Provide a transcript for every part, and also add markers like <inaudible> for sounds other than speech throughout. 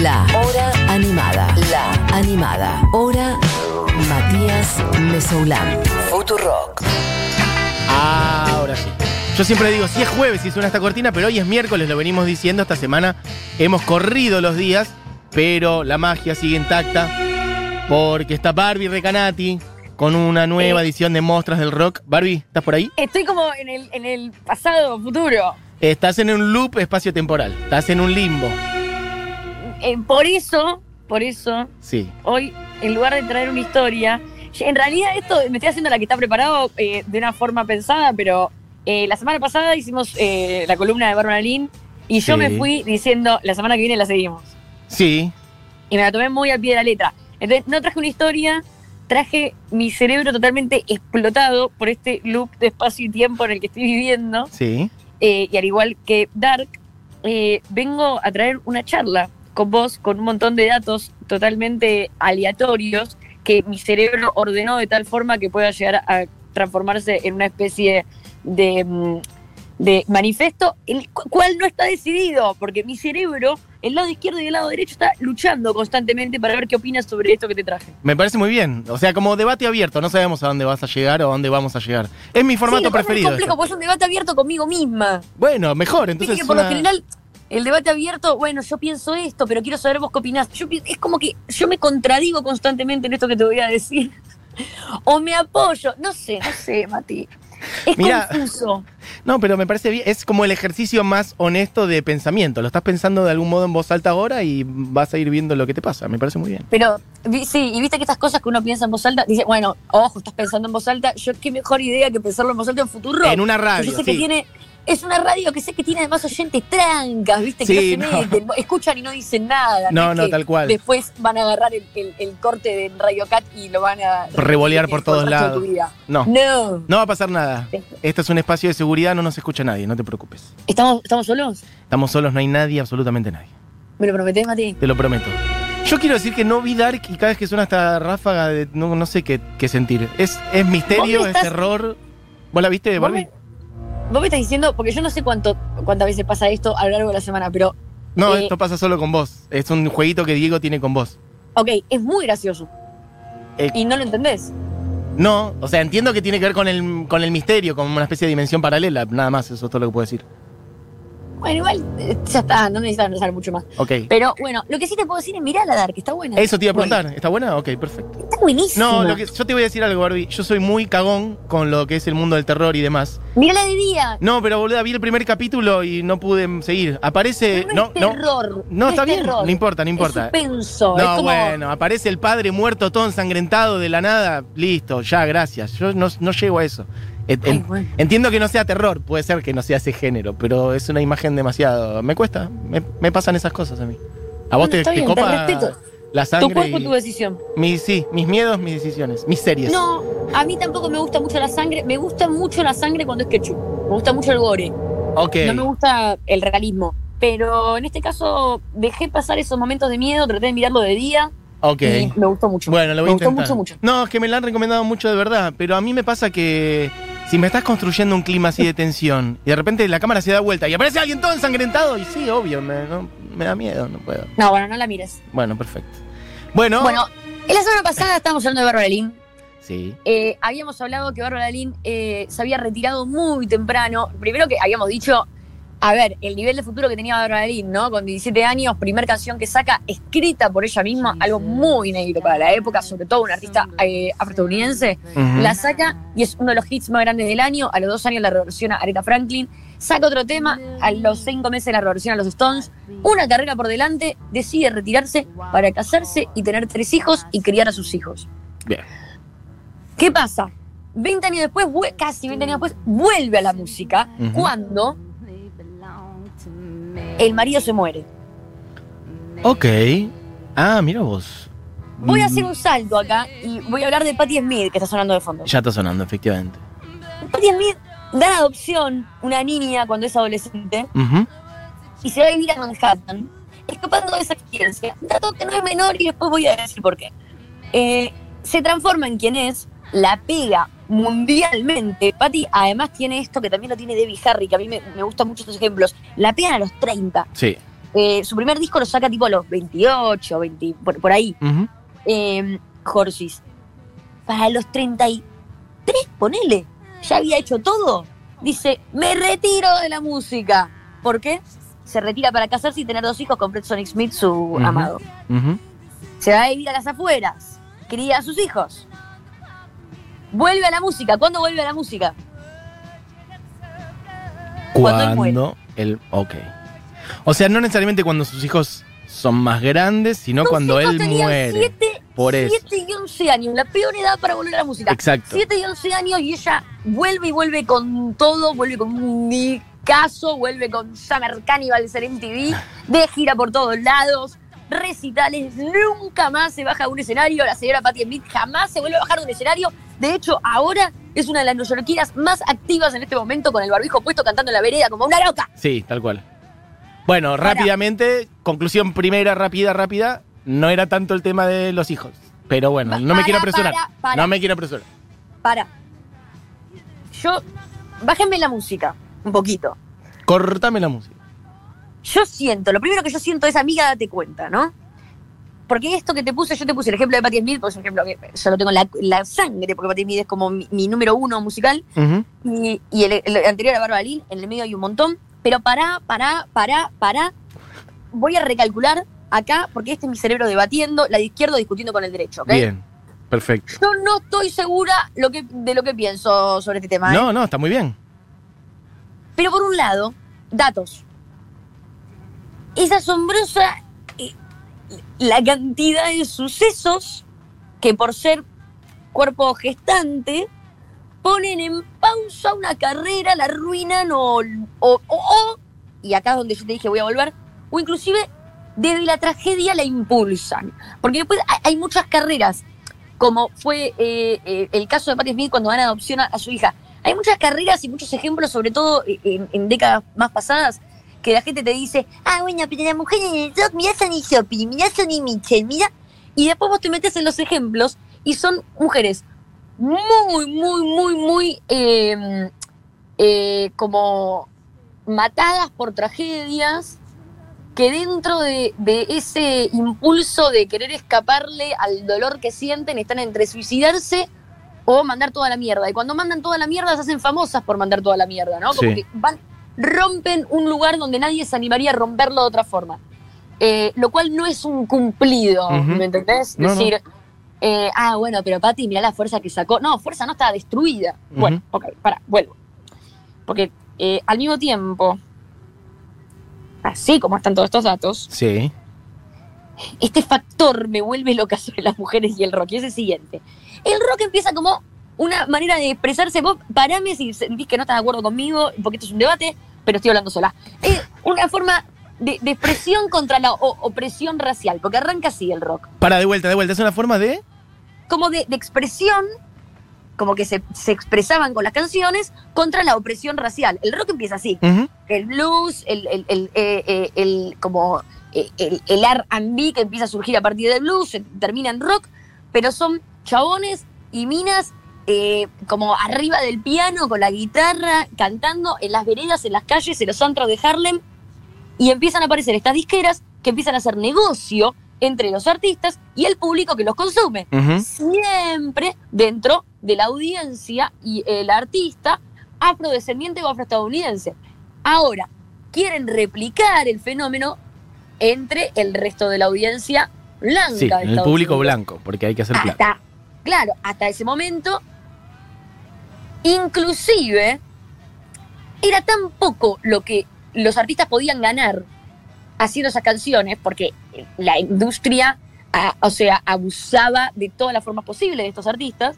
La Hora Animada. La Animada. Hora Matías Mesoulán. Futurock. Ahora sí. Yo siempre digo, si es jueves y suena esta cortina, pero hoy es miércoles, lo venimos diciendo, esta semana hemos corrido los días, pero la magia sigue intacta, porque está Barbie Recanati con una nueva Eh. edición de Mostras del Rock. Barbie, ¿estás por ahí? Estoy como en el, en el pasado, futuro. Estás en un loop espacio-temporal, estás en un limbo. Eh, por eso, por eso, Sí. hoy, en lugar de traer una historia, en realidad esto me estoy haciendo la que está preparado eh, de una forma pensada, pero eh, la semana pasada hicimos la columna de Bárbara Lynn y yo Sí. me fui diciendo, la semana que viene la seguimos. Sí. Y me la tomé muy al pie de la letra. Entonces, no traje una historia, traje mi cerebro totalmente explotado por este loop de espacio y tiempo en el que estoy viviendo. Sí. eh, y al igual que Dark, eh, vengo a traer una charla con vos, con un montón de datos totalmente aleatorios que mi cerebro ordenó de tal forma que pueda llegar a transformarse en una especie de, mm, de manifiesto, el cu- cual no está decidido, porque mi cerebro, el lado izquierdo y el lado derecho, está luchando constantemente para ver qué opinas sobre esto que te traje. Me parece muy bien. O sea, como debate abierto, no sabemos a dónde vas a llegar o a dónde vamos a llegar. Es mi formato Sí, preferido. Es complejo, porque es un debate abierto conmigo misma. Bueno, mejor. Entonces que por lo una- general el debate abierto, bueno, yo pienso esto, pero quiero saber vos qué opinás. Yo es como que yo me contradigo constantemente en esto que te voy a decir. <laughs> o me apoyo, no sé, no sé, Mati. Es confuso. No, pero me parece bien. Es como el ejercicio más honesto de pensamiento. Lo estás pensando de algún modo en voz alta ahora y vas a ir viendo lo que te pasa. Me parece muy bien. Pero sí, y viste que estas cosas que uno piensa en voz alta, dice, bueno, ojo, estás pensando en voz alta, yo qué mejor idea que pensarlo en voz alta en futuro. En una radio, Yo sé que tiene, es una radio que sé que tiene además oyentes trancas, viste, que Sí, no se no. meten, escuchan y no dicen nada. No, no, tal cual. Después van a agarrar el, el- el corte de Radio Cat y lo van a Revolear por todos lados. No. No. No va a pasar nada. Este es un espacio de seguridad, no nos escucha nadie, no te preocupes. ¿Estamos, ¿Estamos solos? Estamos solos, no hay nadie, absolutamente nadie. ¿Me lo prometés, Mati? Te lo prometo. Yo quiero decir que no vi Dark y cada vez que suena esta ráfaga de no, no sé qué, qué sentir. Es, es misterio, es estás- terror. ¿Vos la viste, ¿Vos Barbie? Vos me estás diciendo, porque yo no sé cuánto, cuántas veces pasa esto a lo largo de la semana, pero, No, eh, esto pasa solo con vos. Es un jueguito que Diego tiene con vos. ok, es muy gracioso. Eh, Y no lo entendés. No, o sea, entiendo que tiene que ver con el, con el misterio, con una especie de dimensión paralela, nada más, eso es todo lo que puedo decir. Bueno, igual eh, ya está, no necesitas pensar mucho más. Ok. Pero bueno, lo que sí te puedo decir es mirar la Dark, está buena. Eso te iba a Bueno, preguntar, ¿está buena? Ok, perfecto. Está buenísima. No, lo que, yo te voy a decir algo, Barbie. Yo soy muy cagón con lo que es el mundo del terror y demás. Mírala de día. No, pero boluda, vi el primer capítulo y no pude seguir. Aparece. no, No, es terror. No, está es bien, terror. no importa, no importa. Es suspenso. es No, como, bueno, aparece el padre muerto todo ensangrentado de la nada. Listo, ya, gracias. Yo no, no llego a eso. En- Ay, en- bueno. Entiendo que no sea terror, puede ser que no sea ese género, pero es una imagen demasiado. Me cuesta, me, me pasan esas cosas a mí. ¿A vos Bueno, te, te bien, copa la sangre? Tu cuerpo, y- tu decisión. mis, sí, mis miedos, mis decisiones, mis series. No, a mí tampoco me gusta mucho la sangre. Me gusta mucho la sangre cuando es ketchup. Me gusta mucho el gore. Ok. No me gusta el realismo. Pero en este caso dejé pasar esos momentos de miedo, traté de mirarlo de día ok. y me gustó mucho. Bueno, lo voy me a gustó intentar. mucho, mucho. No, es que me la han recomendado mucho de verdad, pero a mí me pasa que si me estás construyendo un clima así de tensión y de repente la cámara se da vuelta y aparece alguien todo ensangrentado, y sí, obvio, me, no- me da miedo, no puedo. No, bueno, no la mires. Bueno, perfecto. Bueno, Bueno, en la semana pasada estábamos hablando de Bárbara Lynn. sí. Eh, habíamos hablado que Bárbara Lynn eh, se había retirado muy temprano. Primero que habíamos dicho, a ver, el nivel de futuro que tenía Bárbara Lynn, ¿no? Con 17 años, primer canción que saca, escrita por ella misma, algo muy inédito para la época, sobre todo una artista eh, afroestadounidense. La saca y es uno de los hits más grandes del año. A los dos años la reversiona Aretha Franklin. Saca otro tema, a los cinco meses la reversiona los Stones. Una carrera por delante, decide retirarse para casarse y tener tres hijos y criar a sus hijos. Bien. ¿Qué pasa? 20 años después, casi 20 años después, vuelve a la música Ujú. cuando el marido se muere. Ok. Ah, mira vos. Voy a Mm, hacer un salto acá y voy a hablar de Patti Smith, que está sonando de fondo. Ya está sonando, efectivamente. Patti Smith da en adopción una niña cuando es adolescente y se va a vivir a Manhattan, escapando de esa experiencia. Dato que no es menor y después voy a decir por qué. Eh, se transforma en quien es, la pega mundialmente. Patty además tiene esto que también lo tiene Debbie Harry, que a mí me, me gustan mucho estos ejemplos. La pegan a los 30. Sí. Eh, su primer disco lo saca tipo a los 28, 20, por, por ahí. Ujú. Eh, Jorsis. Para los 33, ponele. Ya había hecho todo. Dice, me retiro de la música. ¿Por qué? Se retira para casarse y tener dos hijos con Fred Sonic Smith, su amado. Se va a vivir a las afueras. Cría a sus hijos. Vuelve a la música. ¿Cuándo vuelve a la música? Cuando él muere. Ok. O sea, no necesariamente cuando sus hijos son más grandes, sino cuando él muere. siete- Por eso. 7 y 11 años, la peor edad para volver a la música. Exacto. 7 y 11 años y ella vuelve y vuelve con todo, vuelve con un caso, vuelve con Summer Cannibal en MTV, de gira por todos lados, recitales, nunca más se baja de un escenario, la señora Patti Smith jamás se vuelve a bajar de un escenario, de hecho ahora es una de las neoyorquinas más activas en este momento con el barbijo puesto cantando en la vereda como una loca. Sí, tal cual. Bueno, rápidamente, conclusión primera, rápida, rápida. No era tanto el tema de los hijos. Pero bueno, no me quiero apresurar. para. No me quiero apresurar. Para. Yo, bájenme la música un poquito. Cortame la música. Yo siento, lo primero que yo siento es amiga, date cuenta, ¿no? Porque esto que te puse, yo te puse el ejemplo de Patti Smith, por ejemplo que yo lo tengo en la, la sangre, porque Patti Smith es como mi, mi número uno musical, y, y el, el anterior a Bárbara Lynn, en el medio hay un montón, pero pará, pará, pará, pará. Voy a recalcular acá, porque este es mi cerebro debatiendo, la de izquierdo discutiendo con el derecho, ¿ok? Bien. Perfecto. Yo no estoy segura lo que, de lo que pienso sobre este tema, ¿eh? No, no, está muy bien. Pero por un lado, datos. Es asombrosa eh, la cantidad de sucesos que por ser cuerpo gestante ponen en pausa una carrera, la arruinan o, y acá es donde yo te dije voy a volver, o inclusive desde la tragedia la impulsan. Porque después hay, muchas carreras, como fue eh, eh, el caso de Patti Smith cuando dan adopción a, a su hija. Hay muchas carreras y muchos ejemplos, sobre todo en décadas más pasadas, que la gente te dice, ah, bueno, pero la mujer en el rock, mirá Sonny Shopping, mirá Sonny Mitchell, mira. Y después vos te metes en los ejemplos y son mujeres muy, muy, muy, muy eh, eh, como matadas por tragedias que dentro de, de ese impulso de querer escaparle al dolor que sienten están entre suicidarse o mandar toda la mierda. Y cuando mandan toda la mierda se hacen famosas por mandar toda la mierda, ¿no? Como Sí. que van, rompen un lugar donde nadie se animaría a romperlo de otra forma. Eh, lo cual no es un cumplido. ¿me entendés? No, no. decir, eh, ah, bueno, pero Pati, mirá la fuerza que sacó. No, fuerza no estaba destruida. Bueno, ok, para, vuelvo. Porque eh, al mismo tiempo, así como están todos estos datos, Sí. este factor me vuelve loca sobre las mujeres y el rock. Y es el siguiente. El rock empieza como una manera de expresarse. Vos parame si sentís que no estás de acuerdo conmigo, porque esto es un debate, pero estoy hablando sola. Es una forma de, de expresión contra la opresión racial, porque arranca así el rock. Para, de vuelta, de vuelta. Es una forma de. Como de, de expresión, como que se, se expresaban con las canciones contra la opresión racial. El rock empieza así. El blues, el, el, el, eh, eh, el- como eh, el, el R&B que empieza a surgir a partir del blues, termina en rock, pero son chabones y minas eh, como arriba del piano con la guitarra, cantando en las veredas, en las calles, en los antros de Harlem, y empiezan a aparecer estas disqueras que empiezan a hacer negocio entre los artistas y el público que los consume siempre dentro de la audiencia y el artista afrodescendiente o afroestadounidense. Ahora, quieren replicar el fenómeno entre el resto de la audiencia blanca. Sí, el público blanco, porque hay que hacer plata. Hasta, claro, hasta ese momento, inclusive, era tan poco lo que los artistas podían ganar haciendo esas canciones, porque la industria, o sea, abusaba de todas las formas posibles de estos artistas,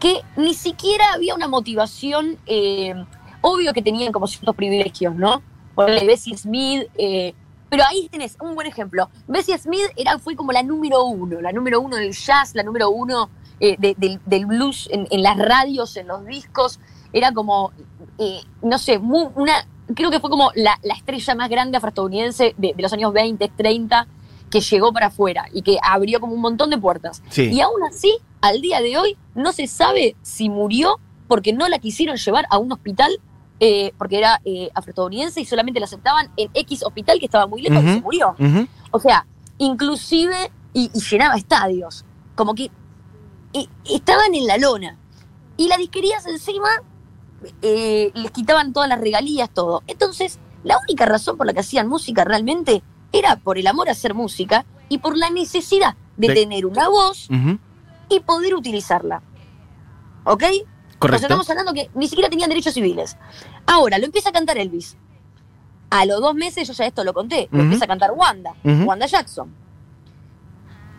que ni siquiera había una motivación, eh, obvio que tenían como ciertos privilegios, ¿no? Ponele Bessie Smith, eh, pero ahí tenés un buen ejemplo. Bessie Smith era, fue como la número uno, la número uno del jazz, la número uno eh, de- del, del blues en, en las radios, en los discos, era como, eh, no sé, una, creo que fue como la, la estrella más grande afroestadounidense de, de los años 20, 30, que llegó para afuera y que abrió como un montón de puertas. Sí. Y aún así, al día de hoy, no se sabe si murió porque no la quisieron llevar a un hospital eh, porque era eh, afroestadounidense y solamente la aceptaban en X hospital que estaba muy lejos y se murió. O sea, inclusive, y, y llenaba estadios, como que y- estaban en la lona. Y las disquerías encima eh, les quitaban todas las regalías, todo. Entonces, la única razón por la que hacían música realmente era por el amor a hacer música y por la necesidad de, De- tener una voz y poder utilizarla. ¿Ok? O sea, Correcto. estamos hablando que ni siquiera tenían derechos civiles. Ahora, lo empieza a cantar Elvis. A los dos meses, yo ya esto lo conté, lo empieza a cantar Wanda. Wanda Jackson.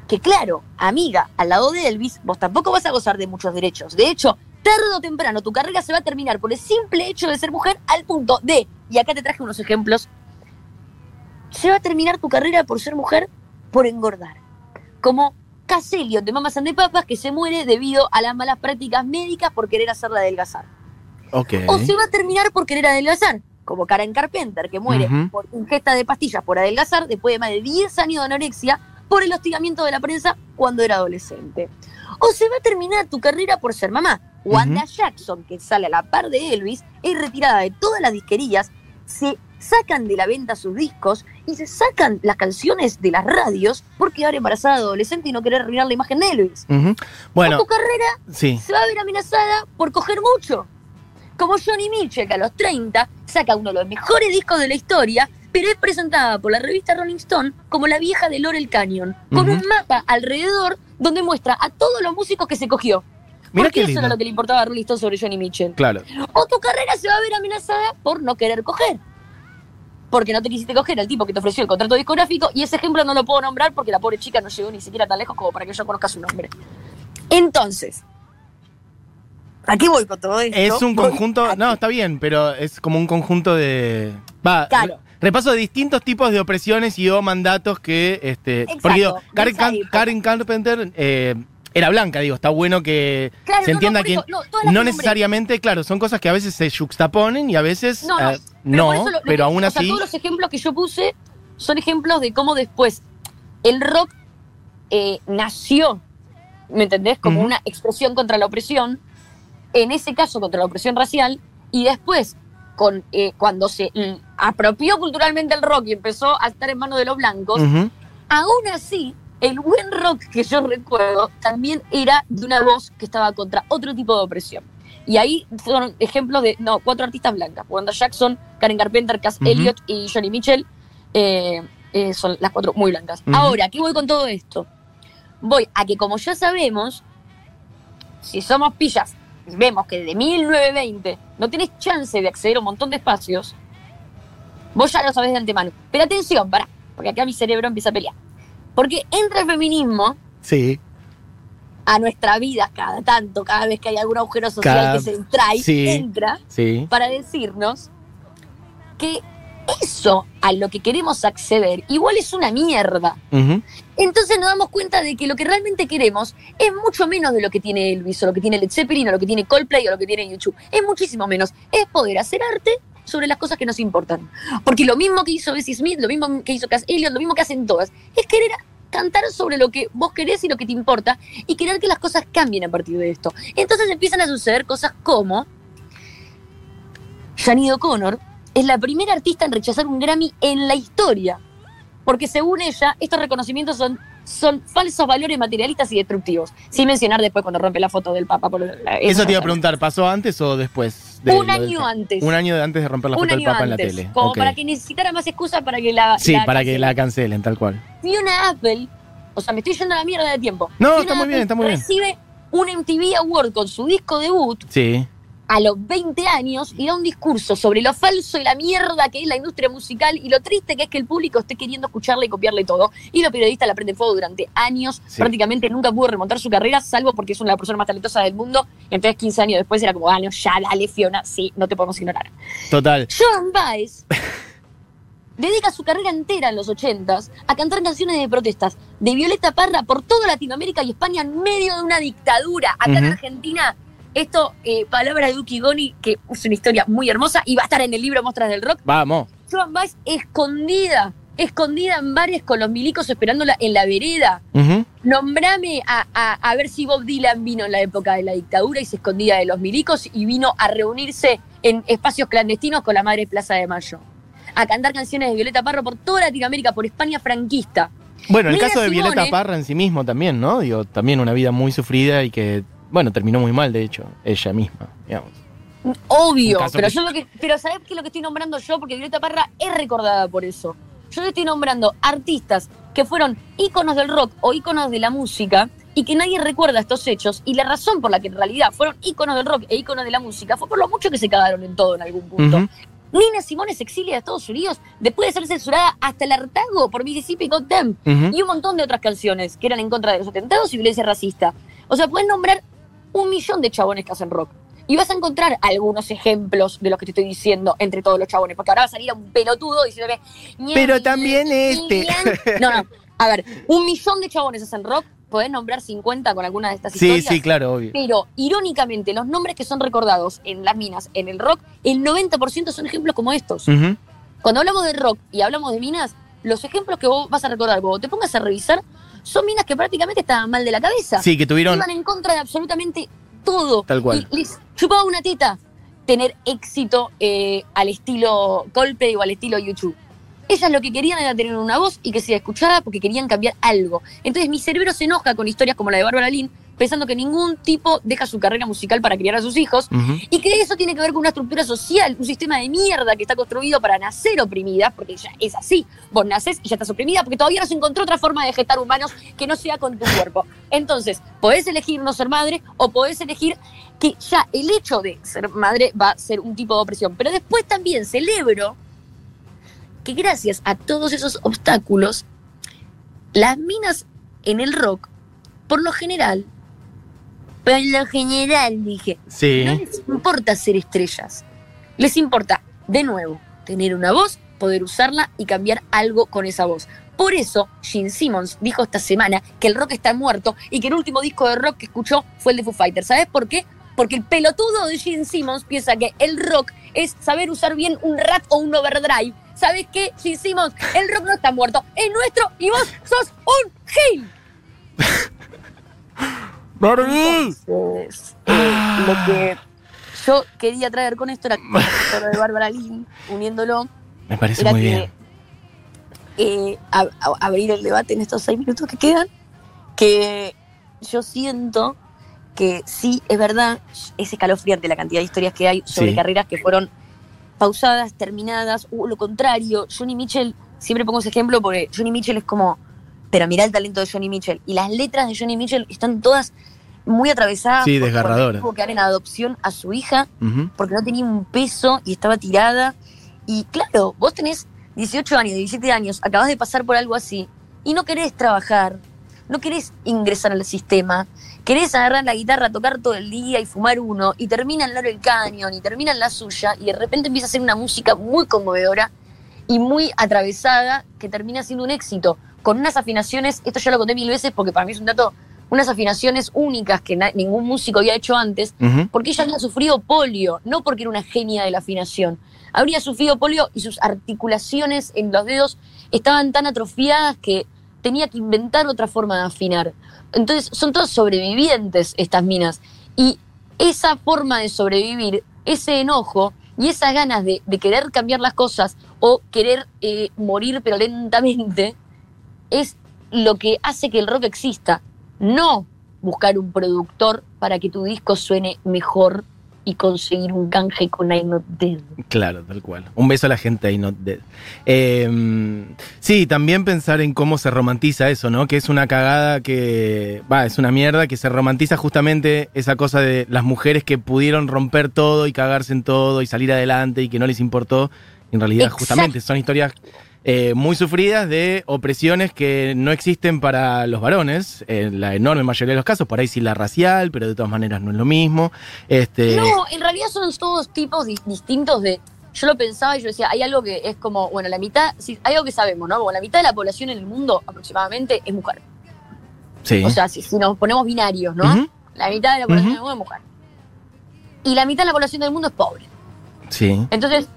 Que claro, amiga, al lado de Elvis, vos tampoco vas a gozar de muchos derechos. De hecho, tarde o temprano tu carrera se va a terminar por el simple hecho de ser mujer al punto de, y acá te traje unos ejemplos, se va a terminar tu carrera por ser mujer por engordar. Como Cass Elliot de Mamas and the Papas que se muere debido a las malas prácticas médicas por querer hacerla adelgazar. Ok. O se va a terminar por querer adelgazar, como Karen Carpenter, que muere por ingesta de pastillas por adelgazar después de más de 10 años de anorexia por el hostigamiento de la prensa cuando era adolescente. O se va a terminar tu carrera por ser mamá. Wanda Jackson, que sale a la par de Elvis, es retirada de todas las disquerías, se sacan de la venta sus discos y se sacan las canciones de las radios por quedar embarazada de adolescente y no querer arruinar la imagen de Elvis. O Bueno, tu carrera sí. se va a ver amenazada por coger mucho. Como Johnny Mitchell, que a los 30 saca uno de los mejores discos de la historia, pero es presentada por la revista Rolling Stone como la vieja de Laurel Canyon, con un mapa alrededor donde muestra a todos los músicos que se cogió. Mira Porque eso lindo. era lo que le importaba a Rolling Stone sobre Johnny Mitchell. Claro. O tu carrera se va a ver amenazada por no querer coger. Porque no te quisiste coger al tipo que te ofreció el contrato discográfico y ese ejemplo no lo puedo nombrar porque la pobre chica no llegó ni siquiera tan lejos como para que yo conozca su nombre. Entonces, ¿a qué voy con todo esto? Es un Voy conjunto. No, está bien, pero es como un conjunto de. Va. Claro. Re- Repaso de distintos tipos de opresiones y o mandatos que. Este, Exacto, porque digo, Karen, Can- Carpenter eh, era blanca, digo, está bueno que Claro, se no, no, entienda por que no, no necesariamente, claro, son cosas que a veces se juxtaponen y a veces No, no, eh, Pero, no, lo- lo pero que- aún o sea, así. todos los ejemplos que yo puse son ejemplos de cómo después el rock eh, nació, ¿me entendés? Como una expresión contra la opresión, en ese caso contra la opresión racial, y después, con, eh, cuando se apropió culturalmente el rock y empezó a estar en manos de los blancos, aún así, el buen rock que yo recuerdo también era de una voz que estaba contra otro tipo de opresión. Y ahí son ejemplos de, no, cuatro artistas blancas. Wanda Jackson, Karen Carpenter, Cass Ujú. Elliot y Johnny Mitchell. eh, eh, son las cuatro muy blancas. Ahora, ¿qué voy con todo esto? Voy a que como ya sabemos, si somos pillas, vemos que desde 1920 no tenés chance de acceder a un montón de espacios, vos ya lo sabés de antemano. Pero atención, pará, porque acá mi cerebro empieza a pelear. Porque entra el feminismo Sí. a nuestra vida cada tanto, cada vez que hay algún agujero social Cada- que se trae, sí. entra Sí. para decirnos que eso a lo que queremos acceder igual es una mierda. Entonces nos damos cuenta de que lo que realmente queremos es mucho menos de lo que tiene Elvis, o lo que tiene Led Zeppelin, o lo que tiene Coldplay, o lo que tiene YouTube. Es muchísimo menos. Es poder hacer arte sobre las cosas que nos importan. Porque lo mismo que hizo Bessie Smith, lo mismo que hizo Cass Elliot, lo mismo que hacen todas, es querer cantar sobre lo que vos querés y lo que te importa y querer que las cosas cambien a partir de esto. Entonces empiezan a suceder cosas como Janine O'Connor es la primera artista en rechazar un Grammy en la historia. Porque según ella, estos reconocimientos son, son falsos valores materialistas y destructivos. Sin mencionar después cuando rompe la foto del Papa. Por la- Eso te iba a preguntar, ¿pasó antes o después? De Un año antes. Un año antes de romper la foto del Papa en la tele. Como para que necesitara más excusa para que la. Sí, para que cancelen. la cancelen, tal cual. Fiona Apple, o sea, me estoy yendo a la mierda de tiempo. No, Fiona está muy bien, está muy bien. Recibe un MTV Award con su disco debut Sí. A los 20 años y da un discurso sobre lo falso y la mierda que es la industria musical y lo triste que es que el público esté queriendo escucharle y copiarle todo. Y los periodistas la prenden fuego durante años. Sí. Prácticamente nunca pudo remontar su carrera, salvo porque es una de las personas más talentosas del mundo. Entonces, 15 años después era como, ah, no, ya dale, Fiona, sí, no te podemos ignorar. Total. Joan Baez <laughs> dedica su carrera entera en los 80s a cantar canciones de protestas de Violeta Parra por toda Latinoamérica y España en medio de una dictadura. Acá en. Argentina, esto, eh, palabras de Duki Goni, que es una historia muy hermosa y va a estar en el libro Mostras del Rock. Vamos. Joan Baez escondida, escondida en bares con los milicos esperándola en la vereda. Ujú. Nombrame a, a- a ver si Bob Dylan vino en la época de la dictadura y se escondía de los milicos y vino a reunirse en espacios clandestinos con la madre Plaza de Mayo. A cantar canciones de Violeta Parra por toda Latinoamérica, por España franquista. Bueno, el caso de Simone- Violeta Parra en sí mismo también, ¿no? Digo, también una vida muy sufrida y que, bueno, terminó muy mal, de hecho, ella misma, digamos. Obvio, pero que- yo lo que, pero ¿sabés qué es lo que estoy nombrando yo? Porque Violeta Parra es recordada por eso. Yo le estoy nombrando artistas que fueron íconos del rock o íconos de la música y que nadie recuerda estos hechos. Y la razón por la que en realidad fueron íconos del rock e íconos de la música fue por lo mucho que se cagaron en todo en algún punto. Nina Simone se exilia de Estados Unidos después de ser censurada hasta el hartazgo por Mississippi Got Them Ujú. y un montón de otras canciones que eran en contra de los atentados y violencia racista. O sea, puedes nombrar un millón de chabones que hacen rock. Y vas a encontrar algunos ejemplos de lo que te estoy diciendo entre todos los chabones. Porque ahora va a salir un pelotudo diciendo que. Pero también este. No, no. A ver, un millón de chabones hacen rock. Podés nombrar 50 con alguna de estas Sí, historias. sí, claro, obvio. Pero, irónicamente, los nombres que son recordados en las minas, en el rock, el 90% son ejemplos como estos. Cuando hablamos de rock y hablamos de minas, los ejemplos que vos vas a recordar, cuando te pongas a revisar, son minas que prácticamente estaban mal de la cabeza. Sí, que tuvieron. Iban en contra de absolutamente todo. Tal cual. Y les chupaba una teta tener éxito eh, al estilo Coldplay o al estilo YouTube. Ellas lo que querían era tener una voz y que sea escuchada porque querían cambiar algo. Entonces mi cerebro se enoja con historias como la de Bárbara Lynn, pensando que ningún tipo deja su carrera musical para criar a sus hijos y que eso tiene que ver con una estructura social, un sistema de mierda que está construido para nacer oprimida, porque ya es así. Vos nacés y ya estás oprimida porque todavía no se encontró otra forma de gestar humanos que no sea con tu cuerpo. Entonces, podés elegir no ser madre o podés elegir que ya el hecho de ser madre va a ser un tipo de opresión. Pero después también celebro que gracias a todos esos obstáculos, las minas en el rock, por lo general, por lo general dije, Sí. no les importa ser estrellas. Les importa, de nuevo, tener una voz, poder usarla y cambiar algo con esa voz. Por eso, Gene Simmons dijo esta semana que el rock está muerto y que el último disco de rock que escuchó fue el de Foo Fighters. ¿Sabes por qué? Porque el pelotudo de Gene Simmons piensa que el rock es saber usar bien un rat o un overdrive. ¿Sabes qué, Gene Simmons? El rock no está muerto, es nuestro y vos sos un gil. <laughs> Entonces, eh, lo que yo quería traer con esto era <laughs> lo de Bárbara Lynn, uniéndolo, Me parece era muy que bien. eh, a- a- abrir el debate en estos seis minutos que quedan, que yo siento que sí, es verdad, es escalofriante la cantidad de historias que hay sobre Sí. carreras que fueron pausadas, terminadas, o lo contrario. Johnny Mitchell, siempre pongo ese ejemplo porque Johnny Mitchell es como, pero mirá el talento de Johnny Mitchell. Y las letras de Johnny Mitchell están todas muy atravesadas. Sí, desgarradoras. Tuvo que dar en adopción a su hija porque no tenía un peso y estaba tirada. Y claro, vos tenés 18 años, 17 años, acabás de pasar por algo así y no querés trabajar, no querés ingresar al sistema, querés agarrar la guitarra, tocar todo el día y fumar uno y termina en el Canyon y termina en la suya y de repente empieza a hacer una música muy conmovedora y muy atravesada que termina siendo un éxito, con unas afinaciones, esto ya lo conté mil veces porque para mí es un dato, unas afinaciones únicas que ningún músico había hecho antes porque ella había sufrido polio, no porque era una genia de la afinación. Habría sufrido polio y sus articulaciones en los dedos estaban tan atrofiadas que tenía que inventar otra forma de afinar. Entonces son todas sobrevivientes estas minas. Y esa forma de sobrevivir, ese enojo y esas ganas de, de querer cambiar las cosas o querer eh, morir pero lentamente, es lo que hace que el rock exista. No buscar un productor para que tu disco suene mejor y conseguir un canje con I'm Not Dead. Claro, tal cual. Un beso a la gente ahí, not dead. Eh, sí, también pensar en cómo se romantiza eso, ¿no? Que es una cagada que. Va, es una mierda que se romantiza justamente esa cosa de las mujeres que pudieron romper todo y cagarse en todo y salir adelante y que no les importó. En realidad, Exacto. justamente, son historias eh, muy sufridas de opresiones que no existen para los varones, en la enorme mayoría de los casos, por ahí sí la racial, pero de todas maneras no es lo mismo. Este, No, en realidad son todos tipos di- distintos de... Yo lo pensaba y yo decía, hay algo que es como, bueno, la mitad, sí, hay algo que sabemos, ¿no? Como la mitad de la población en el mundo aproximadamente es mujer. sí. O sea, si, si nos ponemos binarios, ¿no? La mitad de la población Ujú. del mundo es mujer. Y la mitad de la población del mundo es pobre. Sí. Entonces,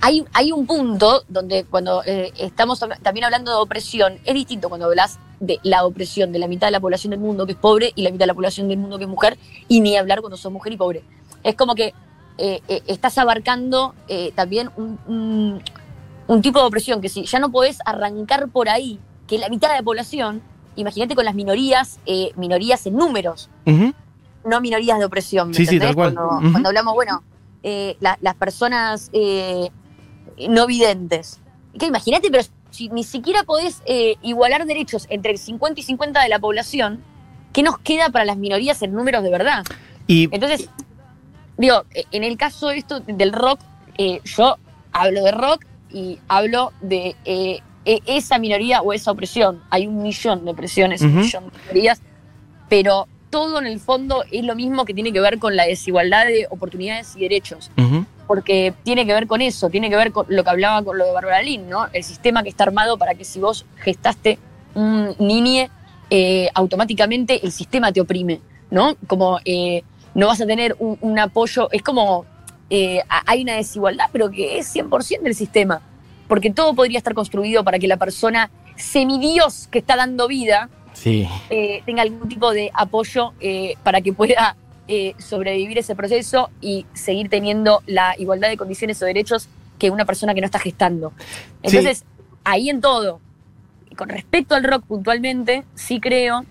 hay, hay un punto donde cuando eh, estamos también hablando de opresión, es distinto cuando hablas de la opresión de la mitad de la población del mundo que es pobre y la mitad de la población del mundo que es mujer, y ni hablar cuando sos mujer y pobre. Es como que eh, eh, estás abarcando también un, un- un tipo de opresión que si ya no podés arrancar por ahí, que la mitad de la población, imagínate con las minorías, minorías en números, no minorías de opresión. ¿me Sí, sí, tal cual. Cuando hablamos, bueno, eh, la- las personas eh, no videntes. Que imagínate, pero si ni siquiera podés eh, igualar derechos entre el 50 y 50 de la población, ¿qué nos queda para las minorías en números de verdad? Y Entonces, digo, en el caso de esto del rock, yo hablo de rock y hablo de e- esa minoría o esa opresión. Hay un millón de opresiones, un millón de minorías, pero todo en el fondo es lo mismo que tiene que ver con la desigualdad de oportunidades y derechos. Porque tiene que ver con eso, tiene que ver con lo que hablaba con lo de Bárbara Lynn, ¿no? El sistema que está armado para que si vos gestaste un niñe, eh, automáticamente el sistema te oprime, ¿no? Como eh, no vas a tener un, un apoyo, es como eh, hay una desigualdad, pero que es 100% del sistema, porque todo podría estar construido para que la persona semidios que está dando vida sí. eh, tenga algún tipo de apoyo eh, para que pueda eh, sobrevivir ese proceso y seguir teniendo la igualdad de condiciones o derechos que una persona que no está gestando. Entonces, ahí en todo, con respecto al rock puntualmente, sí creo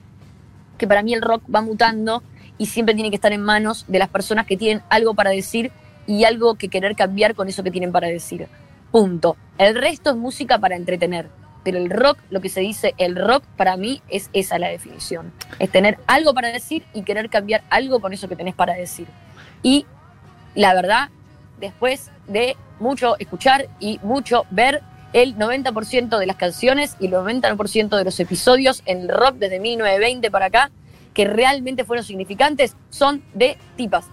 que para mí el rock va mutando y siempre tiene que estar en manos de las personas que tienen algo para decir y algo que querer cambiar con eso que tienen para decir. Punto. El resto es música para entretener. Pero el rock, lo que se dice el rock, para mí es esa la definición. Es tener algo para decir y querer cambiar algo con eso que tenés para decir. Y la verdad, después de mucho escuchar y mucho ver el 90% de las canciones y el 90% de los episodios en el rock desde 1920 para acá, que realmente fueron significantes, son de tipas.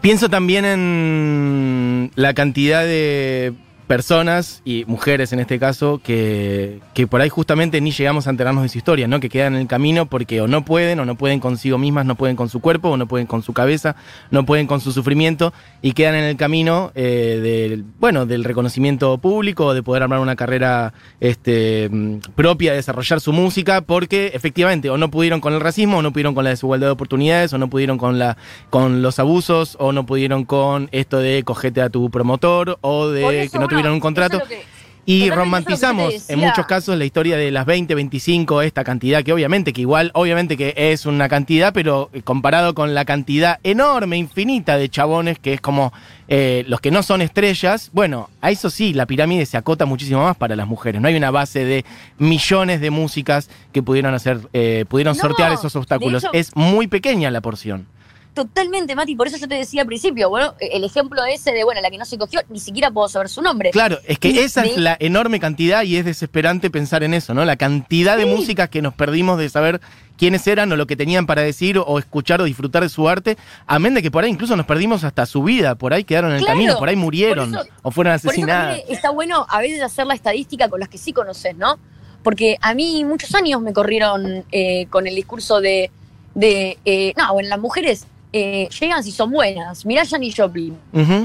Pienso también en la cantidad de personas y mujeres en este caso que, que por ahí justamente ni llegamos a enterarnos de su historia, ¿no? Que quedan en el camino porque o no pueden, o no pueden consigo mismas, no pueden con su cuerpo, o no pueden con su cabeza, no pueden con su sufrimiento y quedan en el camino eh, del, bueno, del reconocimiento público, de poder armar una carrera este, mm, propia, de desarrollar su música, porque efectivamente o no pudieron con el racismo, o no pudieron con la desigualdad de oportunidades, o no pudieron con la con los abusos, o no pudieron con esto de cogete a tu promotor, o de que no tuvieron bueno, un contrato. es que- Y romantizamos en muchos casos la historia de las 20, 25, esta cantidad que obviamente que igual, obviamente que es una cantidad, pero eh, comparado con la cantidad enorme, infinita de chabones que es como eh, los que no son estrellas, bueno, a eso sí, la pirámide se acota muchísimo más para las mujeres. No hay una base de millones de músicas que pudieron hacer, eh, pudieron No, sortear esos obstáculos. hecho- es muy pequeña la porción. Totalmente, Mati, por eso yo te decía al principio, bueno, el ejemplo ese de, bueno, la que no se cogió, ni siquiera puedo saber su nombre. Claro, es Y que esa es la enorme cantidad y es desesperante pensar en eso, ¿no? La cantidad de Sí. músicas que nos perdimos de saber quiénes eran o lo que tenían para decir o escuchar o disfrutar de su arte, amén de que por ahí incluso nos perdimos hasta su vida, por ahí quedaron en el Claro, camino, por ahí murieron por eso- o fueron Por eso asesinadas. está bueno a veces hacer la estadística con las que sí conoces, ¿no? Porque a mí muchos años me corrieron eh, con el discurso de, de eh, no, bueno, las mujeres eh, llegan si son buenas. Mirá a Janis Joplin.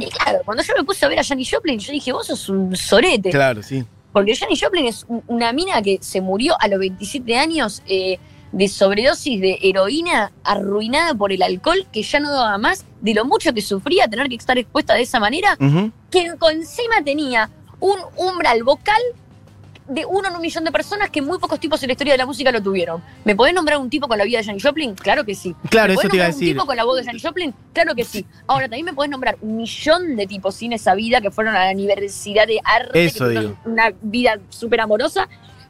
Y claro, cuando yo me puse a ver a Janis Joplin, yo dije, vos sos un sorete. Claro, sí. Porque Janis Joplin es un- una mina que se murió a los 27 años eh, de sobredosis de heroína, arruinada por el alcohol, que ya no daba más, de lo mucho que sufría tener que estar expuesta de esa manera, que encima tenía un umbral vocal de uno en un millón de personas que muy pocos tipos en la historia de la música lo tuvieron. ¿Me podés nombrar un tipo con la vida de Janis Joplin? Claro que sí. Claro, ¿Me eso podés te iba a nombrar un tipo con la voz de Janis Joplin? Claro que sí. Ahora, también me podés nombrar un millón de tipos sin esa vida que fueron a la Universidad de Arte, Eso que digo. una vida súper amorosa,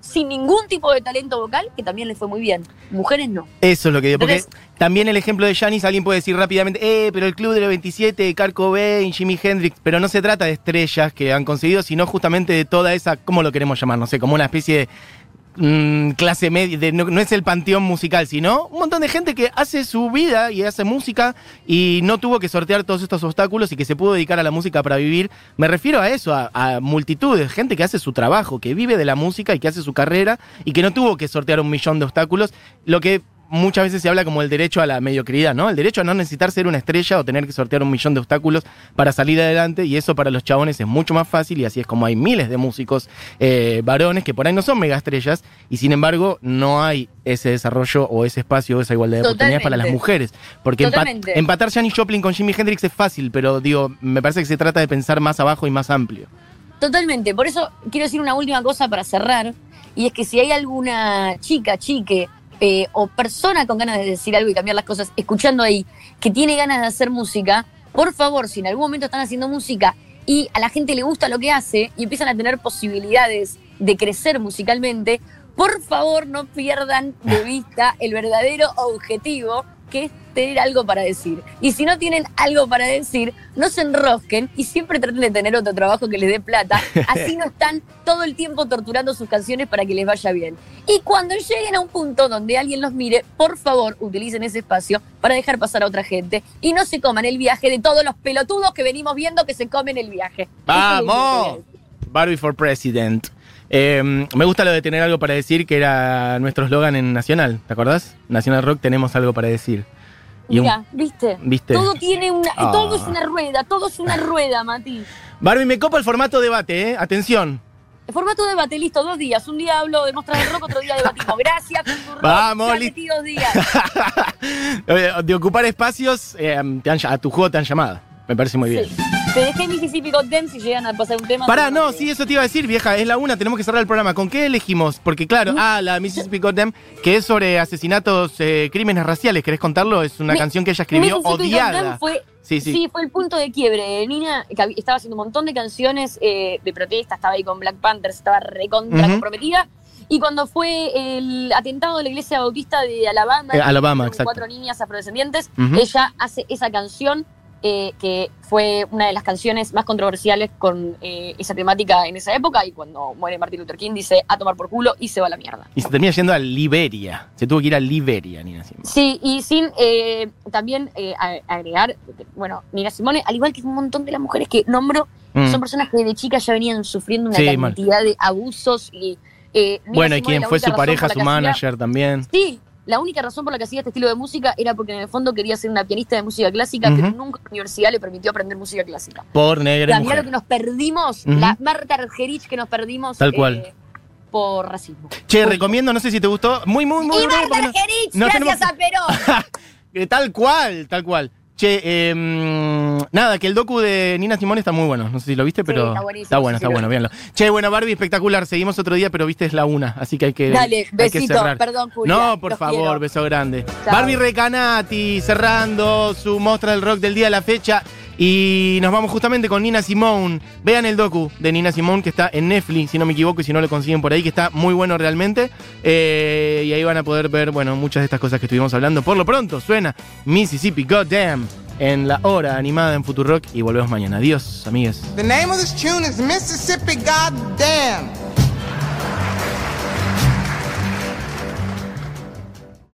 sin ningún tipo de talento vocal, que también les fue muy bien. Mujeres no. Eso es lo que digo, porque Entonces- también el ejemplo de Janis, alguien puede decir rápidamente, eh, pero el club de los 27, Kurt Cobain, Jimi Hendrix, pero no se trata de estrellas que han conseguido, sino justamente de toda esa, ¿cómo lo queremos llamar? No sé, como una especie de mm, clase media, no es el panteón musical, sino un montón de gente que hace su vida y hace música y no tuvo que sortear todos estos obstáculos y que se pudo dedicar a la música para vivir. Me refiero a eso, a, a multitudes, gente que hace su trabajo, que vive de la música y que hace su carrera y que no tuvo que sortear un millón de obstáculos. Lo que muchas veces se habla como el derecho a la mediocridad, ¿no? El derecho a no necesitar ser una estrella o tener que sortear un millón de obstáculos para salir adelante y eso para los chabones es mucho más fácil y así es como hay miles de músicos eh, varones que por ahí no son mega estrellas y sin embargo no hay ese desarrollo o ese espacio o esa igualdad de oportunidades para las Totalmente. mujeres. Porque empa- Totalmente. empatar Janis Joplin con Jimi Hendrix es fácil, pero digo, me parece que se trata de pensar más abajo y más amplio. Totalmente. Por eso quiero decir una última cosa para cerrar. Y es que si hay alguna chica, chique eh, o persona con ganas de decir algo y cambiar las cosas, escuchando ahí, que tiene ganas de hacer música, por favor, si en algún momento están haciendo música y a la gente le gusta lo que hace y empiezan a tener posibilidades de crecer musicalmente, por favor no pierdan de <laughs> vista el verdadero objetivo que es tener algo para decir. Y si no tienen algo para decir, no se enrosquen y siempre traten de tener otro trabajo que les dé plata. <laughs> Así no están todo el tiempo torturando sus canciones para que les vaya bien. Y cuando lleguen a un punto donde alguien los mire, por favor, utilicen ese espacio para dejar pasar a otra gente y no se coman el viaje de todos los pelotudos que venimos viendo que se comen el viaje. ¡Vamos! Barbie for President. Eh, me gusta lo de tener algo para decir, que era nuestro eslogan en Nacional. ¿Te acordás? Nacional Rock tenemos algo para decir. Y un- Mira, ¿viste? ¿Viste? Todo tiene una, Ah. todo es una rueda, todo es una rueda, Mati. Barbie, me copa el formato debate, ¿eh? Atención. El formato de debate, listo, dos días. Un día hablo de Mostrar el Rock, otro día debatimos. Gracias, Futurock. Vamos, Ya li- metí dos días. <laughs> Eh, de ocupar espacios, eh, te han a tu juego te han llamado. Me parece muy bien. Sí. Te dejé Mississippi Goddamn si llegan a pasar un tema. Pará, no, sí, eso te iba a decir, vieja, es la una, tenemos que cerrar el programa. ¿Con qué elegimos? Porque claro, ah, la Mississippi Goddamn, que es sobre asesinatos, eh, crímenes raciales, ¿querés contarlo? Es una Mi- canción que ella escribió odiada. Fue, Sí, sí. fue el punto de quiebre. Nina estaba haciendo un montón de canciones eh, de protesta, estaba ahí con Black Panthers, estaba recontra comprometida. Y cuando fue el atentado de la iglesia bautista de Alabama, Eh, Alabama, con cuatro niñas afrodescendientes, ella hace esa canción eh, que fue una de las canciones más controversiales con eh, esa temática en esa época. Y cuando muere Martin Luther King dice a tomar por culo y se va a la mierda. Y se termina yendo a Liberia. Se tuvo que ir a Liberia, Nina Simone. Sí, y sin eh, también eh, agregar, bueno, Nina Simone, al igual que un montón de las mujeres que nombro, Mm. son personas que de chicas ya venían sufriendo una Sí, mal. cantidad de abusos y... eh, Bueno, y quien fue su pareja, su hacía- manager también. Sí, la única razón por la que hacía este estilo de música era porque en el fondo quería ser una pianista de música clásica, Ujú. pero nunca la universidad le permitió aprender música clásica. Por negra La, mirá lo mujer. que nos perdimos, Ujú. la Marta Argerich que nos perdimos Tal cual. eh, por racismo. Che, recomiendo, no sé si te gustó. Muy, muy, muy Y Marta no- Argerich, no gracias tenemos- a Perón. <laughs> Eh, Tal cual, tal cual. Che, eh, nada, que el docu de Nina Simone está muy bueno. No sé si lo viste, pero. está buenísimo, Está bueno, sí, está bueno, véanlo. Che, bueno, Barbie, espectacular. Seguimos otro día, pero viste, es la una. Así que hay que. Dale, hay que besito, cerrar. perdón, Julia, No, por favor, quiero. beso grande. Chao. Barbie Recanati cerrando su Mostra del Rock del día de la fecha. Y nos vamos justamente con Nina Simone. Vean el docu de Nina Simone que está en Netflix, si no me equivoco, y si no lo consiguen por ahí, que está muy bueno realmente. Eh, y ahí van a poder ver, bueno, muchas de estas cosas que estuvimos hablando. Por lo pronto, suena Mississippi Goddamn en la hora animada en Futurock. Y volvemos mañana. Adiós, amigues. The name of this tune is Mississippi Goddamn.